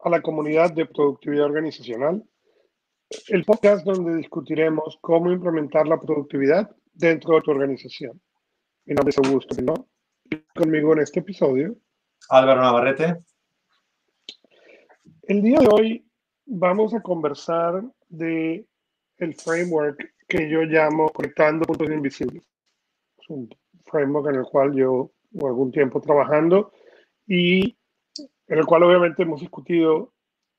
a la comunidad de productividad organizacional, el podcast donde discutiremos cómo implementar la productividad dentro de tu organización. Mi nombre es Augusto ¿no? conmigo en este episodio. Álvaro Navarrete. El día de hoy vamos a conversar de el framework que yo llamo Conectando Puntos Invisibles. Es un framework en el cual yo llevo algún tiempo trabajando y en el cual obviamente hemos discutido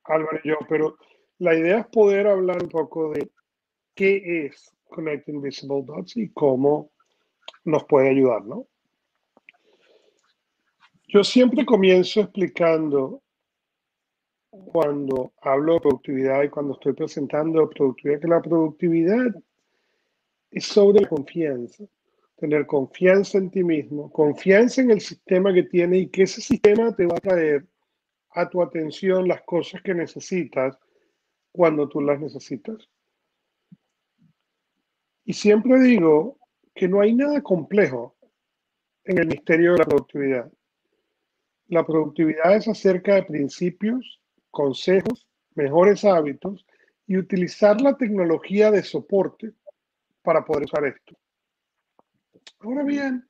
Álvaro y yo, pero la idea es poder hablar un poco de qué es Connecting Visible Dots y cómo nos puede ayudar, ¿no? Yo siempre comienzo explicando cuando hablo de productividad y cuando estoy presentando productividad, que la productividad es sobre confianza. Tener confianza en ti mismo, confianza en el sistema que tiene y que ese sistema te va a traer a tu atención las cosas que necesitas cuando tú las necesitas. Y siempre digo que no hay nada complejo en el misterio de la productividad. La productividad es acerca de principios, consejos, mejores hábitos y utilizar la tecnología de soporte para poder usar esto. Ahora bien,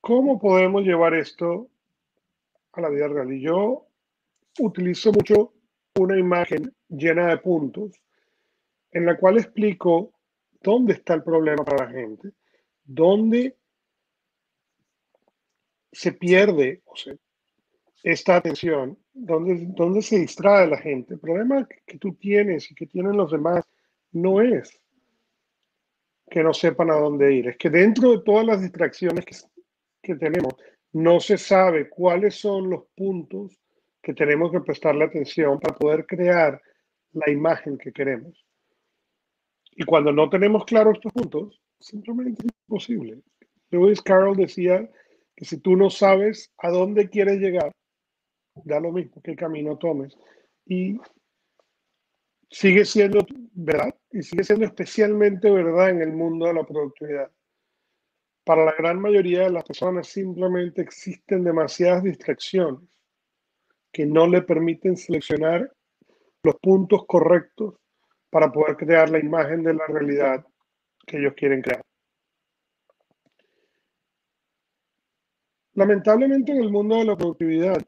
¿cómo podemos llevar esto a la vida real? Y yo utilizo mucho una imagen llena de puntos en la cual explico dónde está el problema para la gente, dónde se pierde esta atención, dónde, dónde se distrae la gente. El problema que tú tienes y que tienen los demás no es que no sepan a dónde ir, es que dentro de todas las distracciones que, que tenemos, no se sabe cuáles son los puntos que tenemos que prestarle atención para poder crear la imagen que queremos. Y cuando no tenemos claros estos puntos, simplemente es imposible. Lewis Carroll decía que si tú no sabes a dónde quieres llegar, da lo mismo qué camino tomes. Y sigue siendo verdad, y sigue siendo especialmente verdad en el mundo de la productividad. Para la gran mayoría de las personas simplemente existen demasiadas distracciones que no le permiten seleccionar los puntos correctos para poder crear la imagen de la realidad que ellos quieren crear. Lamentablemente en el mundo de la productividad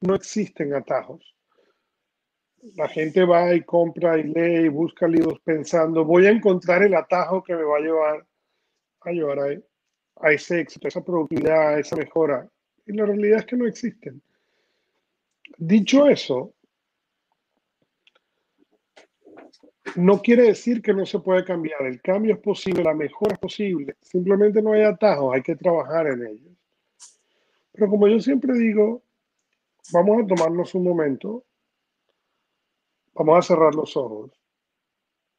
no existen atajos. La gente va y compra y lee y busca libros pensando, voy a encontrar el atajo que me va a llevar a llevar a, a ese éxito, a esa productividad, a esa mejora. Y la realidad es que no existen. Dicho eso, no quiere decir que no se puede cambiar. El cambio es posible, la mejora es posible. Simplemente no hay atajos, hay que trabajar en ellos. Pero como yo siempre digo, vamos a tomarnos un momento, vamos a cerrar los ojos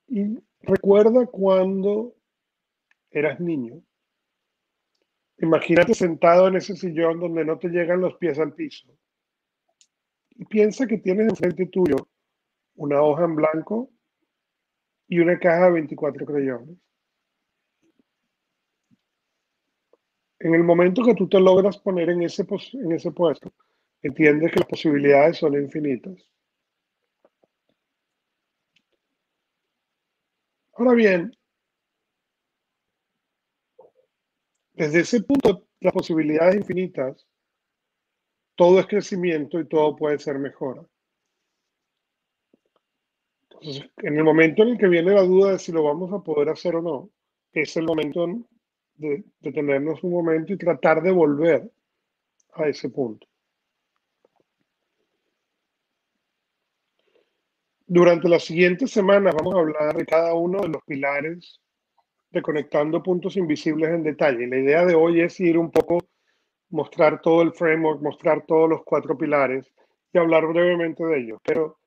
y recuerda cuando eras niño. Imagínate sentado en ese sillón donde no te llegan los pies al piso y piensa que tienes enfrente tuyo una hoja en blanco y una caja de 24 crayones. En el momento que tú te logras poner en ese, en ese puesto, entiendes que las posibilidades son infinitas. Ahora bien, desde ese punto, las posibilidades infinitas todo es crecimiento y todo puede ser mejora. Entonces, en el momento en el que viene la duda de si lo vamos a poder hacer o no, es el momento de, de tenernos un momento y tratar de volver a ese punto. Durante las siguientes semanas vamos a hablar de cada uno de los pilares de conectando puntos invisibles en detalle. La idea de hoy es ir un poco mostrar todo el framework, mostrar todos los cuatro pilares y hablar brevemente de ellos. Pero,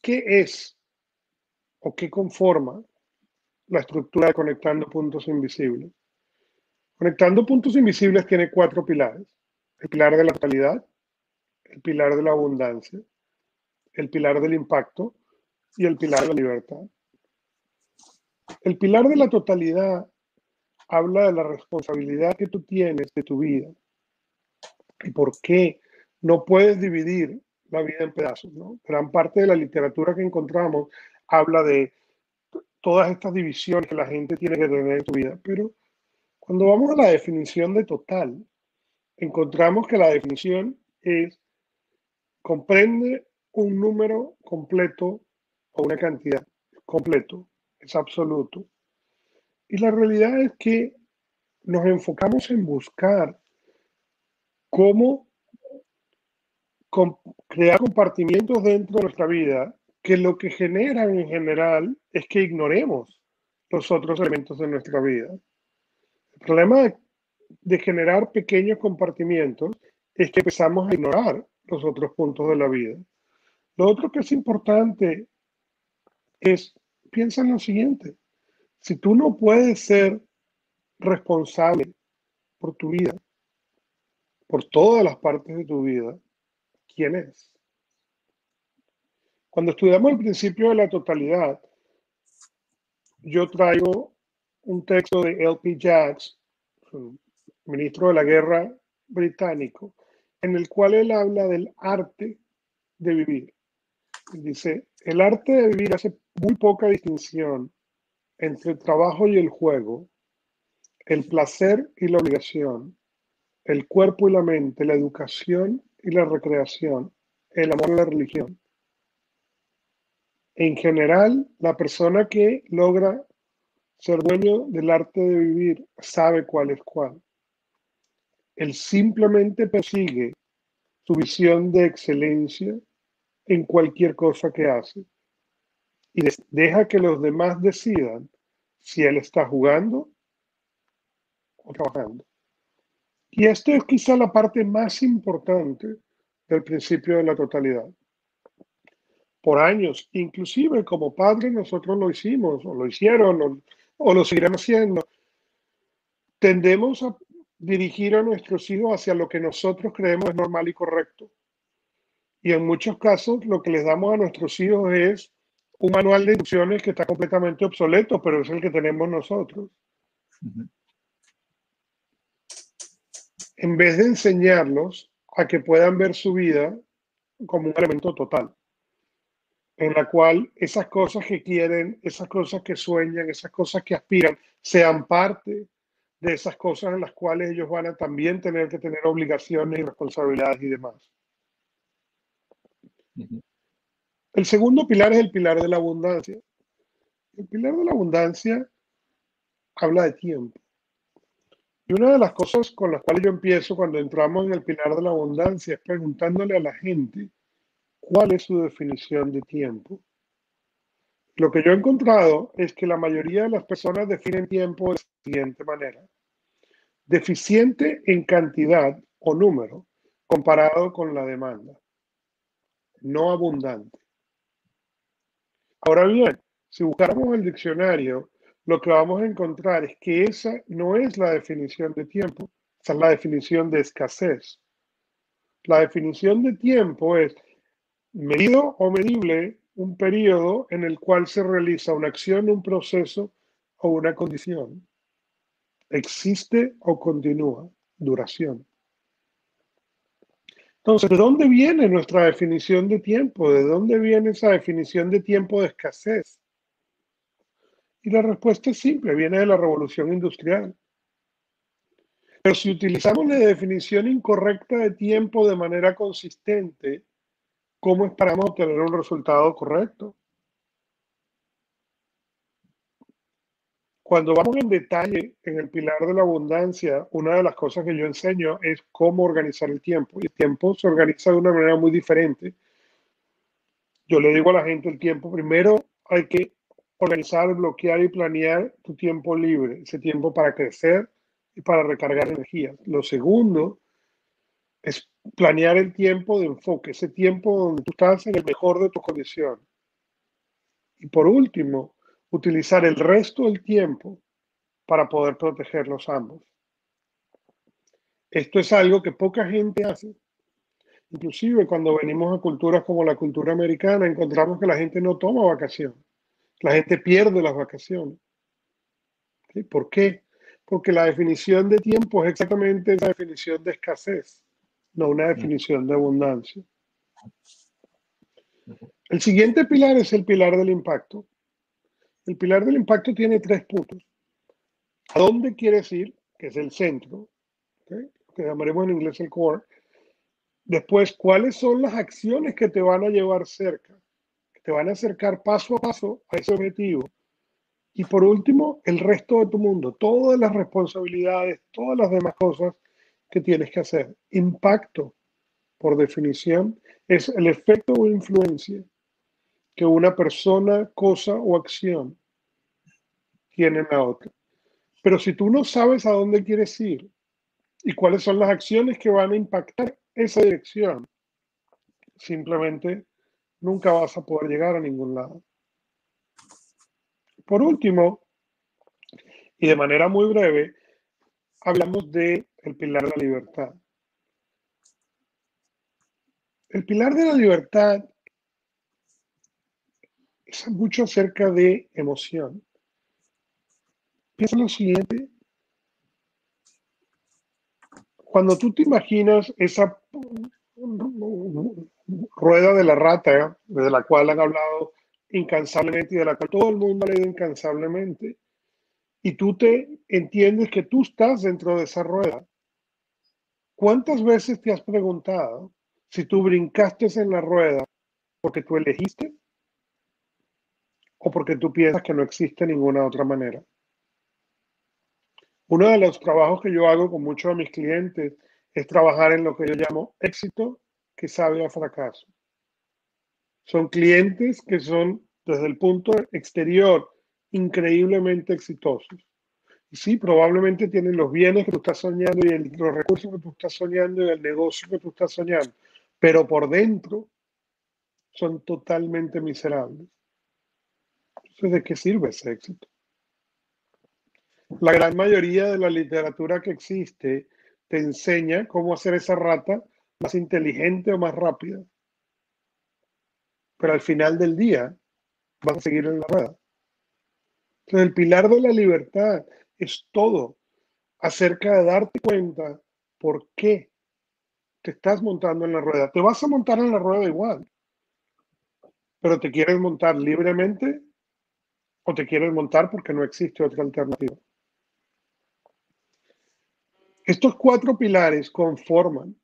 ¿qué es o qué conforma la estructura de Conectando Puntos Invisibles? Conectando Puntos Invisibles tiene cuatro pilares. El pilar de la totalidad, el pilar de la abundancia, el pilar del impacto y el pilar de la libertad. El pilar de la totalidad habla de la responsabilidad que tú tienes de tu vida y por qué no puedes dividir la vida en pedazos. ¿no? Gran parte de la literatura que encontramos habla de todas estas divisiones que la gente tiene que tener en su vida, pero cuando vamos a la definición de total, encontramos que la definición es comprende un número completo o una cantidad completo, es absoluto. Y la realidad es que nos enfocamos en buscar cómo crear compartimientos dentro de nuestra vida que lo que generan en general es que ignoremos los otros elementos de nuestra vida. El problema de, generar pequeños compartimientos es que empezamos a ignorar los otros puntos de la vida. Lo otro que es importante es, piensa en lo siguiente, si tú no puedes ser responsable por tu vida, por todas las partes de tu vida, ¿quién es? Cuando estudiamos el principio de la totalidad, yo traigo un texto de L.P. Jacks, ministro de la guerra británico, en el cual él habla del arte de vivir. Dice, el arte de vivir hace muy poca distinción entre el trabajo y el juego, el placer y la obligación, el cuerpo y la mente, la educación y la recreación, el amor y la religión. En general, la persona que logra ser dueño del arte de vivir sabe cuál es cuál. Él simplemente persigue su visión de excelencia en cualquier cosa que hace y deja que los demás decidan si él está jugando o trabajando. Y esto es quizá la parte más importante del principio de la totalidad. Por años, inclusive como padres nosotros lo hicimos, o lo hicieron, o, o lo seguirán haciendo. Tendemos a dirigir a nuestros hijos hacia lo que nosotros creemos es normal y correcto. Y en muchos casos lo que les damos a nuestros hijos es un manual de instrucciones que está completamente obsoleto, pero es el que tenemos nosotros. En vez de enseñarlos a que puedan ver su vida como un elemento total, en la cual esas cosas que quieren, esas cosas que sueñan, esas cosas que aspiran, sean parte de esas cosas en las cuales ellos van a también tener que tener obligaciones y responsabilidades y demás. El segundo pilar es el pilar de la abundancia. El pilar de la abundancia habla de tiempo. Y una de las cosas con las cuales yo empiezo cuando entramos en el pilar de la abundancia es preguntándole a la gente cuál es su definición de tiempo. Lo que yo he encontrado es que la mayoría de las personas definen tiempo de la siguiente manera. Deficiente en cantidad o número comparado con la demanda. No abundante. Ahora bien, si buscáramos el diccionario, lo que vamos a encontrar es que esa no es la definición de tiempo, esa es la definición de escasez. La definición de tiempo es medido o medible un periodo en el cual se realiza una acción, un proceso o una condición. Existe o continúa. Duración. Entonces, ¿de dónde viene nuestra definición de tiempo? ¿De dónde viene esa definición de tiempo de escasez? Y la respuesta es simple, viene de la revolución industrial. Pero si utilizamos la definición incorrecta de tiempo de manera consistente, ¿cómo esperamos obtener un resultado correcto? Cuando vamos en detalle en el pilar de la abundancia, una de las cosas que yo enseño es cómo organizar el tiempo. Y el tiempo se organiza de una manera muy diferente. Yo le digo a la gente el tiempo, primero hay que organizar, bloquear y planear tu tiempo libre, ese tiempo para crecer y para recargar energía. Lo segundo es planear el tiempo de enfoque, ese tiempo donde tú estás en el mejor de tu condición. Y por último, utilizar el resto del tiempo para poder protegerlos ambos. Esto es algo que poca gente hace. Inclusive cuando venimos a culturas como la cultura americana, encontramos que la gente no toma vacaciones. La gente pierde las vacaciones. ¿Por qué? Porque la definición de tiempo es exactamente esa definición de escasez, no una definición de abundancia. El siguiente pilar es el pilar del impacto. El pilar del impacto tiene tres puntos. ¿A dónde quieres ir? Que es el centro, que llamaremos en inglés el core. Después, ¿cuáles son las acciones que te van a llevar cerca? Que te van a acercar paso a paso a ese objetivo. Y por último, el resto de tu mundo, todas las responsabilidades, todas las demás cosas que tienes que hacer. Impacto, por definición, es el efecto o influencia que una persona, cosa o acción tiene en la otra. Pero si tú no sabes a dónde quieres ir y cuáles son las acciones que van a impactar esa dirección, simplemente nunca vas a poder llegar a ningún lado. Por último, y de manera muy breve, hablamos de el pilar de la libertad. El pilar de la libertad es mucho acerca de emoción. Piensa lo siguiente. Cuando tú te imaginas esa rueda de la rata, de la cual han hablado incansablemente y de la cual todo el mundo ha leído incansablemente, y tú te entiendes que tú estás dentro de esa rueda, ¿cuántas veces te has preguntado si tú brincaste en la rueda porque tú elegiste o porque tú piensas que no existe ninguna otra manera? Uno de los trabajos que yo hago con muchos de mis clientes es trabajar en lo que yo llamo éxito que sabe a fracaso. Son clientes que son desde el punto exterior increíblemente exitosos. Y sí, probablemente tienen los bienes que tú estás soñando y los recursos que tú estás soñando y el negocio que tú estás soñando, pero por dentro son totalmente miserables. Entonces, ¿de qué sirve ese éxito? La gran mayoría de la literatura que existe te enseña cómo hacer esa rata más inteligente o más rápida. Pero al final del día vas a seguir en la rueda. Entonces, el pilar de la libertad es todo acerca de darte cuenta por qué te estás montando en la rueda. Te vas a montar en la rueda igual, pero te quieres montar libremente o te quieres montar porque no existe otra alternativa. Estos cuatro pilares conforman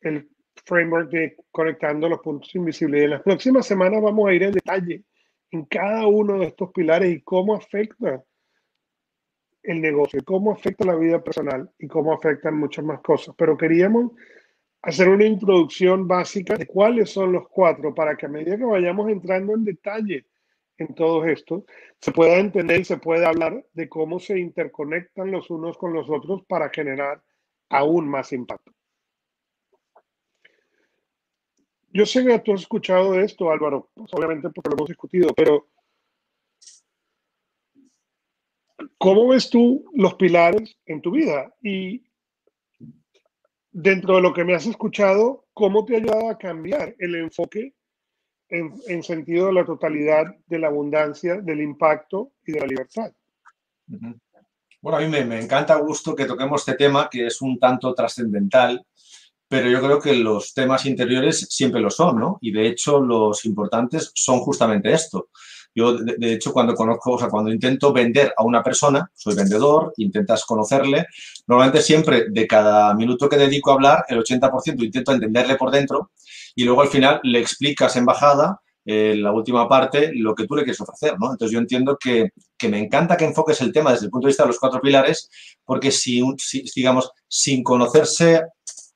el framework de conectando los puntos invisibles. En las próximas semanas vamos a ir en detalle en cada uno de estos pilares y cómo afecta el negocio, cómo afecta la vida personal y cómo afectan muchas más cosas. Pero queríamos hacer una introducción básica de cuáles son los cuatro para que a medida que vayamos entrando en detalle en todo esto, se pueda entender y se pueda hablar de cómo se interconectan los unos con los otros para generar aún más impacto. Yo sé que tú has escuchado esto, Álvaro, obviamente porque lo hemos discutido, pero ¿cómo ves tú los pilares en tu vida? Y dentro de lo que me has escuchado, ¿cómo te ha ayudado a cambiar el enfoque en, sentido de la totalidad de la abundancia, del impacto y de la libertad. Bueno, a mí me, encanta, gusto que toquemos este tema que es un tanto trascendental, pero yo creo que los temas interiores siempre lo son, ¿no? Y de hecho los importantes son justamente esto. Yo, de, hecho, cuando conozco, o sea, cuando intento vender a una persona, soy vendedor, intentas conocerle, normalmente siempre de cada minuto que dedico a hablar, el 80% intento entenderle por dentro y luego al final le explicas en bajada en eh, la última parte, lo que tú le quieres ofrecer, ¿no? Entonces yo entiendo que, que, me encanta que enfoques el tema desde el punto de vista de los cuatro pilares, porque si, si, digamos, sin conocerse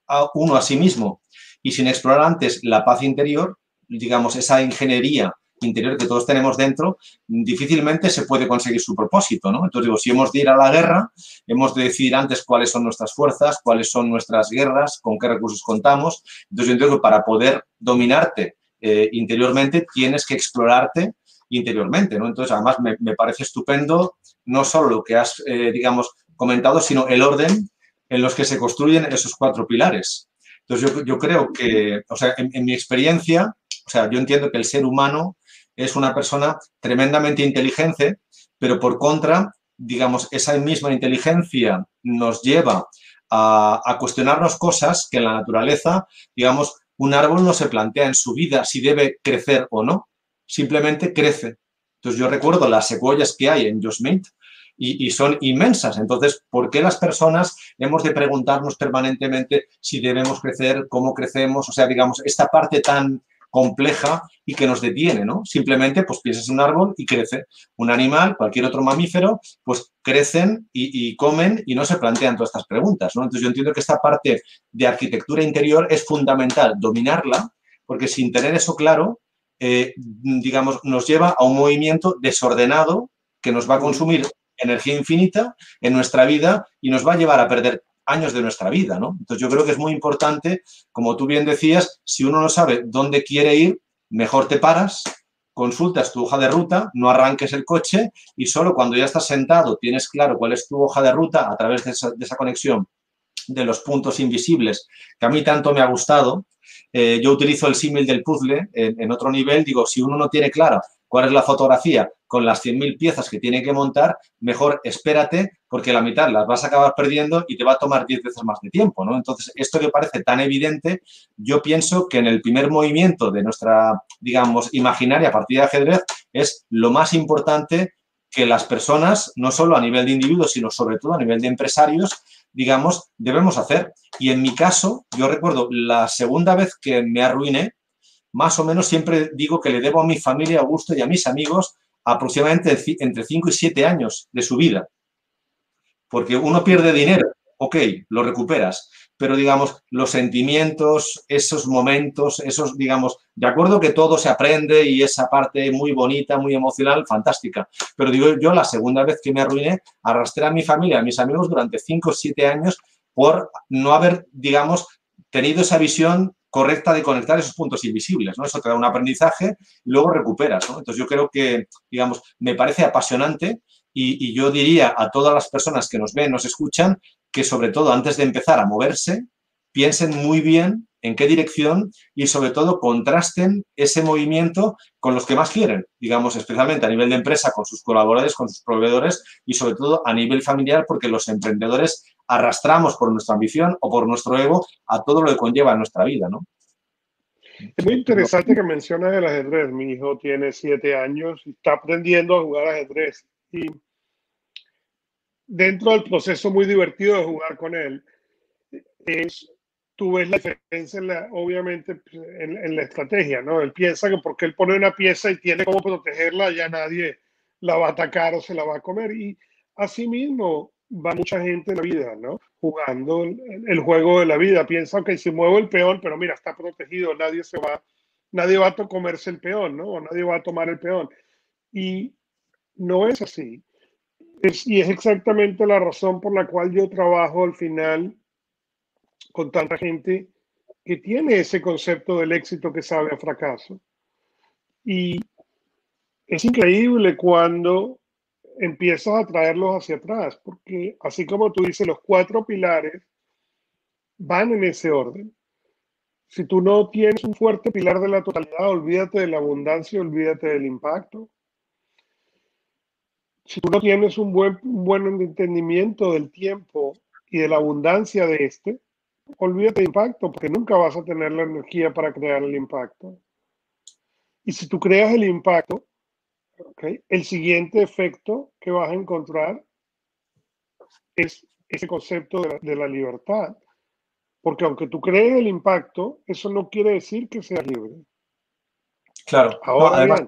a uno a sí mismo y sin explorar antes la paz interior, digamos, esa ingeniería interior que todos tenemos dentro, difícilmente se puede conseguir su propósito, ¿no? Entonces, digo, si hemos de ir a la guerra, hemos de decidir antes cuáles son nuestras fuerzas, cuáles son nuestras guerras, con qué recursos contamos. Entonces, yo entiendo que para poder dominarte eh, interiormente, tienes que explorarte interiormente, ¿no? Entonces, además, me, parece estupendo no solo lo que has, eh, digamos, comentado, sino el orden en los que se construyen esos cuatro pilares. Entonces, yo, creo que, o sea, en mi experiencia, o sea, yo entiendo que el ser humano es una persona tremendamente inteligente, pero por contra, digamos, esa misma inteligencia nos lleva a, cuestionarnos cosas que en la naturaleza, digamos, un árbol no se plantea en su vida si debe crecer o no, simplemente crece. Entonces yo recuerdo las secuoyas que hay en Yosemite y, y, son inmensas. Entonces, ¿por qué las personas hemos de preguntarnos permanentemente si debemos crecer, cómo crecemos? O sea, digamos, esta parte tan compleja y que nos detiene, ¿no? Simplemente, pues piensas en un árbol y crece. Un animal, cualquier otro mamífero, pues crecen y, y, comen y no se plantean todas estas preguntas, ¿no? Entonces yo entiendo que esta parte de arquitectura interior es fundamental dominarla, porque sin tener eso claro, eh, digamos, nos lleva a un movimiento desordenado que nos va a consumir energía infinita en nuestra vida y nos va a llevar a perder años de nuestra vida, ¿no? Entonces yo creo que es muy importante, como tú bien decías, si uno no sabe dónde quiere ir, mejor te paras, consultas tu hoja de ruta, no arranques el coche y solo cuando ya estás sentado tienes claro cuál es tu hoja de ruta a través de esa, conexión de los puntos invisibles que a mí tanto me ha gustado. Eh, yo utilizo el símil del puzzle en, en otro nivel, digo, si uno no tiene clara cuál es la fotografía con las 100.000 piezas que tiene que montar, mejor espérate porque la mitad las vas a acabar perdiendo y te va a tomar 10 veces más de tiempo, ¿no? Entonces, esto que parece tan evidente, yo pienso que en el primer movimiento de nuestra, digamos, imaginaria partida de ajedrez es lo más importante que las personas, no solo a nivel de individuos, sino sobre todo a nivel de empresarios, digamos, debemos hacer. Y en mi caso, yo recuerdo la segunda vez que me arruiné, más o menos siempre digo que le debo a mi familia, a Augusto y a mis amigos aproximadamente entre 5 y 7 años de su vida. Porque uno pierde dinero, ok, lo recuperas, pero digamos, los sentimientos, esos momentos, esos, digamos, de acuerdo que todo se aprende y esa parte muy bonita, muy emocional, fantástica. Pero digo, yo la segunda vez que me arruiné, arrastré a mi familia, a mis amigos durante 5 o 7 años por no haber, digamos, tenido esa visión correcta de conectar esos puntos invisibles, ¿no? Eso te da un aprendizaje y luego recuperas, ¿no? Entonces yo creo que, digamos, me parece apasionante y, y, yo diría a todas las personas que nos ven, nos escuchan, que sobre todo antes de empezar a moverse, piensen muy bien en qué dirección y sobre todo contrasten ese movimiento con los que más quieren, digamos, especialmente a nivel de empresa, con sus colaboradores, con sus proveedores y sobre todo a nivel familiar, porque los emprendedores arrastramos por nuestra ambición o por nuestro ego a todo lo que conlleva nuestra vida, ¿no? Es muy interesante que mencionas el ajedrez. Mi hijo tiene siete años y está aprendiendo a jugar ajedrez. Y dentro del proceso muy divertido de jugar con él, es, tú ves la diferencia, en la, obviamente, en, en, la estrategia, ¿no? Él piensa que porque él pone una pieza y tiene cómo protegerla, ya nadie la va a atacar o se la va a comer. Y asimismo, va mucha gente en la vida, ¿no? Jugando el, juego de la vida. Piensa que si muevo el peón, pero mira, está protegido, nadie se va, nadie va a comerse el peón, ¿no? O nadie va a tomar el peón. Y no es así. Y es exactamente la razón por la cual yo trabajo al final con tanta gente que tiene ese concepto del éxito que sabe a fracaso. Y es increíble cuando empiezas a traerlos hacia atrás, porque así como tú dices, los cuatro pilares van en ese orden. Si tú no tienes un fuerte pilar de la totalidad, olvídate de la abundancia, olvídate del impacto. Si tú no tienes un buen, un buen entendimiento del tiempo y de la abundancia de este, olvídate del impacto, porque nunca vas a tener la energía para crear el impacto. Y si tú creas el impacto, Okay. El siguiente efecto que vas a encontrar es ese concepto de la, de la, libertad. Porque aunque tú crees el impacto, eso no quiere decir que seas libre. Claro. Ahora no, además,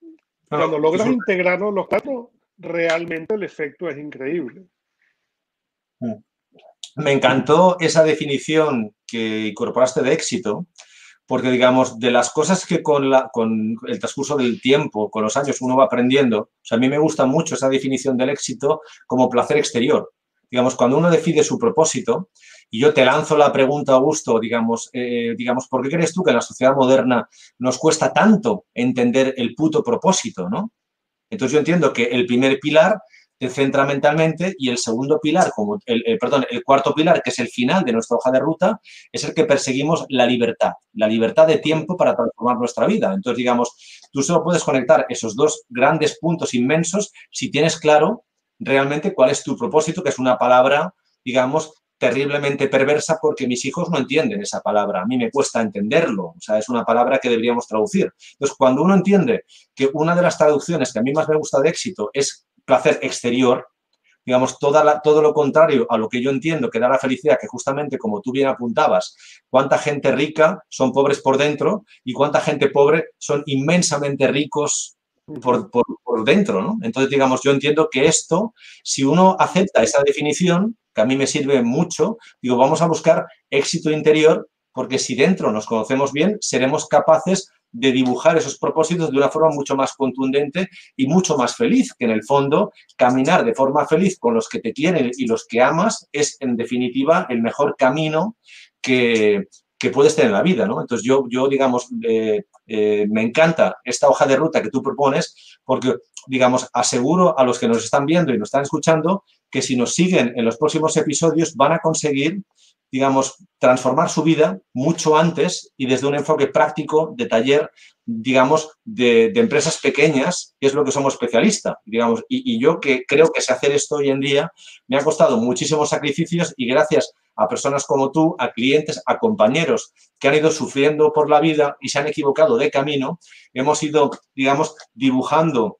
bien, cuando logras integrarlos los cuatro, realmente el efecto es increíble. Mm. Me encantó esa definición que incorporaste de éxito, porque digamos, de las cosas que con, la, con el transcurso del tiempo, con los años, uno va aprendiendo, o sea, a mí me gusta mucho esa definición del éxito como placer exterior. Digamos, cuando uno decide su propósito, y yo te lanzo la pregunta, Augusto, digamos, eh, digamos, ¿por qué crees tú que en la sociedad moderna nos cuesta tanto entender el puto propósito, no? Entonces yo entiendo que el primer pilar te centra mentalmente y el segundo pilar, como el, perdón, el cuarto pilar, que es el final de nuestra hoja de ruta, es el que perseguimos la libertad, la libertad de tiempo para transformar nuestra vida. Entonces, digamos, tú solo puedes conectar esos dos grandes puntos inmensos si tienes claro realmente cuál es tu propósito, que es una palabra, digamos, terriblemente perversa porque mis hijos no entienden esa palabra. A mí me cuesta entenderlo. O sea, es una palabra que deberíamos traducir. Entonces, cuando uno entiende que una de las traducciones que a mí más me gusta de éxito es placer exterior, digamos, toda todo lo contrario a lo que yo entiendo que da la felicidad, que justamente como tú bien apuntabas, cuánta gente rica son pobres por dentro y cuánta gente pobre son inmensamente ricos por, por, por dentro, ¿no? Entonces, digamos, yo entiendo que esto, si uno acepta esa definición, que a mí me sirve mucho, digo, vamos a buscar éxito interior porque si dentro nos conocemos bien, seremos capaces de dibujar esos propósitos de una forma mucho más contundente y mucho más feliz, que en el fondo caminar de forma feliz con los que te quieren y los que amas es en definitiva el mejor camino que, que puedes tener en la vida, ¿no? Entonces yo, yo digamos, eh, eh, me encanta esta hoja de ruta que tú propones porque, digamos, aseguro a los que nos están viendo y nos están escuchando que si nos siguen en los próximos episodios van a conseguir, digamos, transformar su vida mucho antes y desde un enfoque práctico de taller, digamos, de, empresas pequeñas, que es lo que somos especialistas, digamos. Y, yo que creo que sé hacer esto hoy en día, me ha costado muchísimos sacrificios y gracias a personas como tú, a clientes, a compañeros que han ido sufriendo por la vida y se han equivocado de camino, hemos ido, digamos, dibujando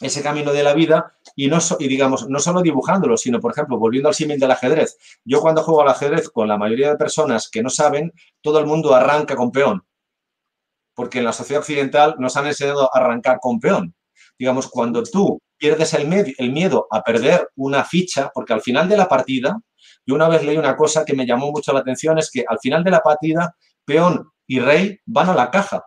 ese camino de la vida y, no y digamos, no solo dibujándolo, sino, por ejemplo, volviendo al símil del ajedrez. Yo cuando juego al ajedrez con la mayoría de personas que no saben, todo el mundo arranca con peón. Porque en la sociedad occidental nos han enseñado a arrancar con peón. Digamos, cuando tú pierdes el, el miedo a perder una ficha, porque al final de la partida, yo una vez leí una cosa que me llamó mucho la atención, es que al final de la partida, peón y rey van a la caja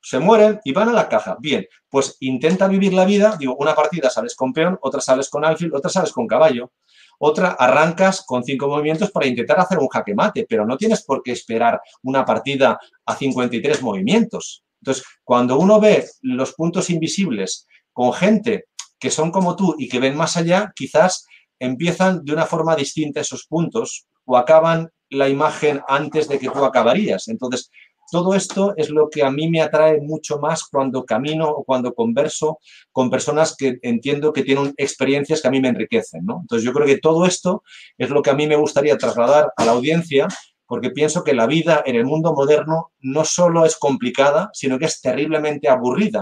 se mueren y van a la caja. Bien, pues intenta vivir la vida, digo, una partida sales con peón, otra sales con alfil, otra sales con caballo, otra arrancas con cinco movimientos para intentar hacer un jaque mate, pero no tienes por qué esperar una partida a 53 movimientos. Entonces, cuando uno ve los puntos invisibles con gente que son como tú y que ven más allá, quizás empiezan de una forma distinta esos puntos o acaban la imagen antes de que tú acabarías. Entonces, todo esto es lo que a mí me atrae mucho más cuando camino o cuando converso con personas que entiendo que tienen experiencias que a mí me enriquecen. Entonces yo creo que todo esto es lo que a mí me gustaría trasladar a la audiencia porque pienso que la vida en el mundo moderno no solo es complicada, sino que es terriblemente aburrida.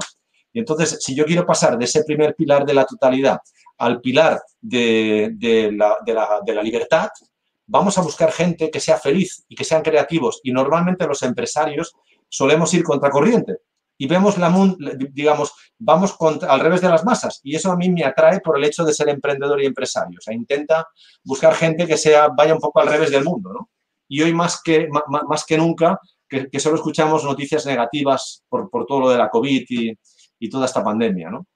Y entonces, si yo quiero pasar de ese primer pilar de la totalidad al pilar de, la, libertad, vamos a buscar gente que sea feliz y que sean creativos. Y normalmente los empresarios solemos ir contracorriente y vemos la, digamos, vamos al revés de las masas. Y eso a mí me atrae por el hecho de ser emprendedor y empresario. O sea, intenta buscar gente que sea, vaya un poco al revés del mundo, ¿no? Y hoy más que, más, que nunca, que, solo escuchamos noticias negativas por, todo lo de la COVID y, y toda esta pandemia, ¿no?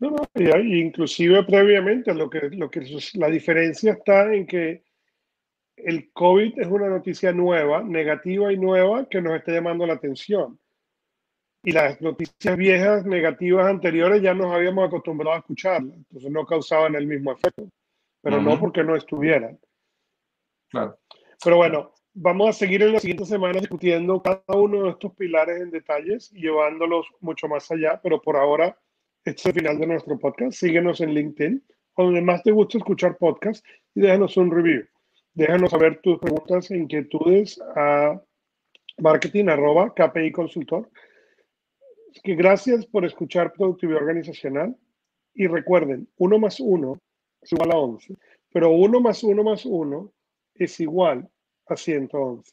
No, no, y inclusive previamente lo que, lo que la diferencia está en que el COVID es una noticia nueva, negativa y nueva, que nos está llamando la atención. Y las noticias viejas, negativas anteriores, ya nos habíamos acostumbrado a escucharlas. Entonces no causaban el mismo efecto. Pero no porque no estuvieran. Claro. Pero bueno, vamos a seguir en las siguientes semanas discutiendo cada uno de estos pilares en detalles y llevándolos mucho más allá. Pero por ahora, este es el final de nuestro podcast. Síguenos en LinkedIn, donde más te gusta escuchar podcast y déjanos un review. Déjanos saber tus preguntas e inquietudes a marketing arroba KPI Consultor. Que gracias por escuchar Productividad Organizacional y recuerden, uno más uno es igual a 11, pero uno más uno más uno es igual a 111.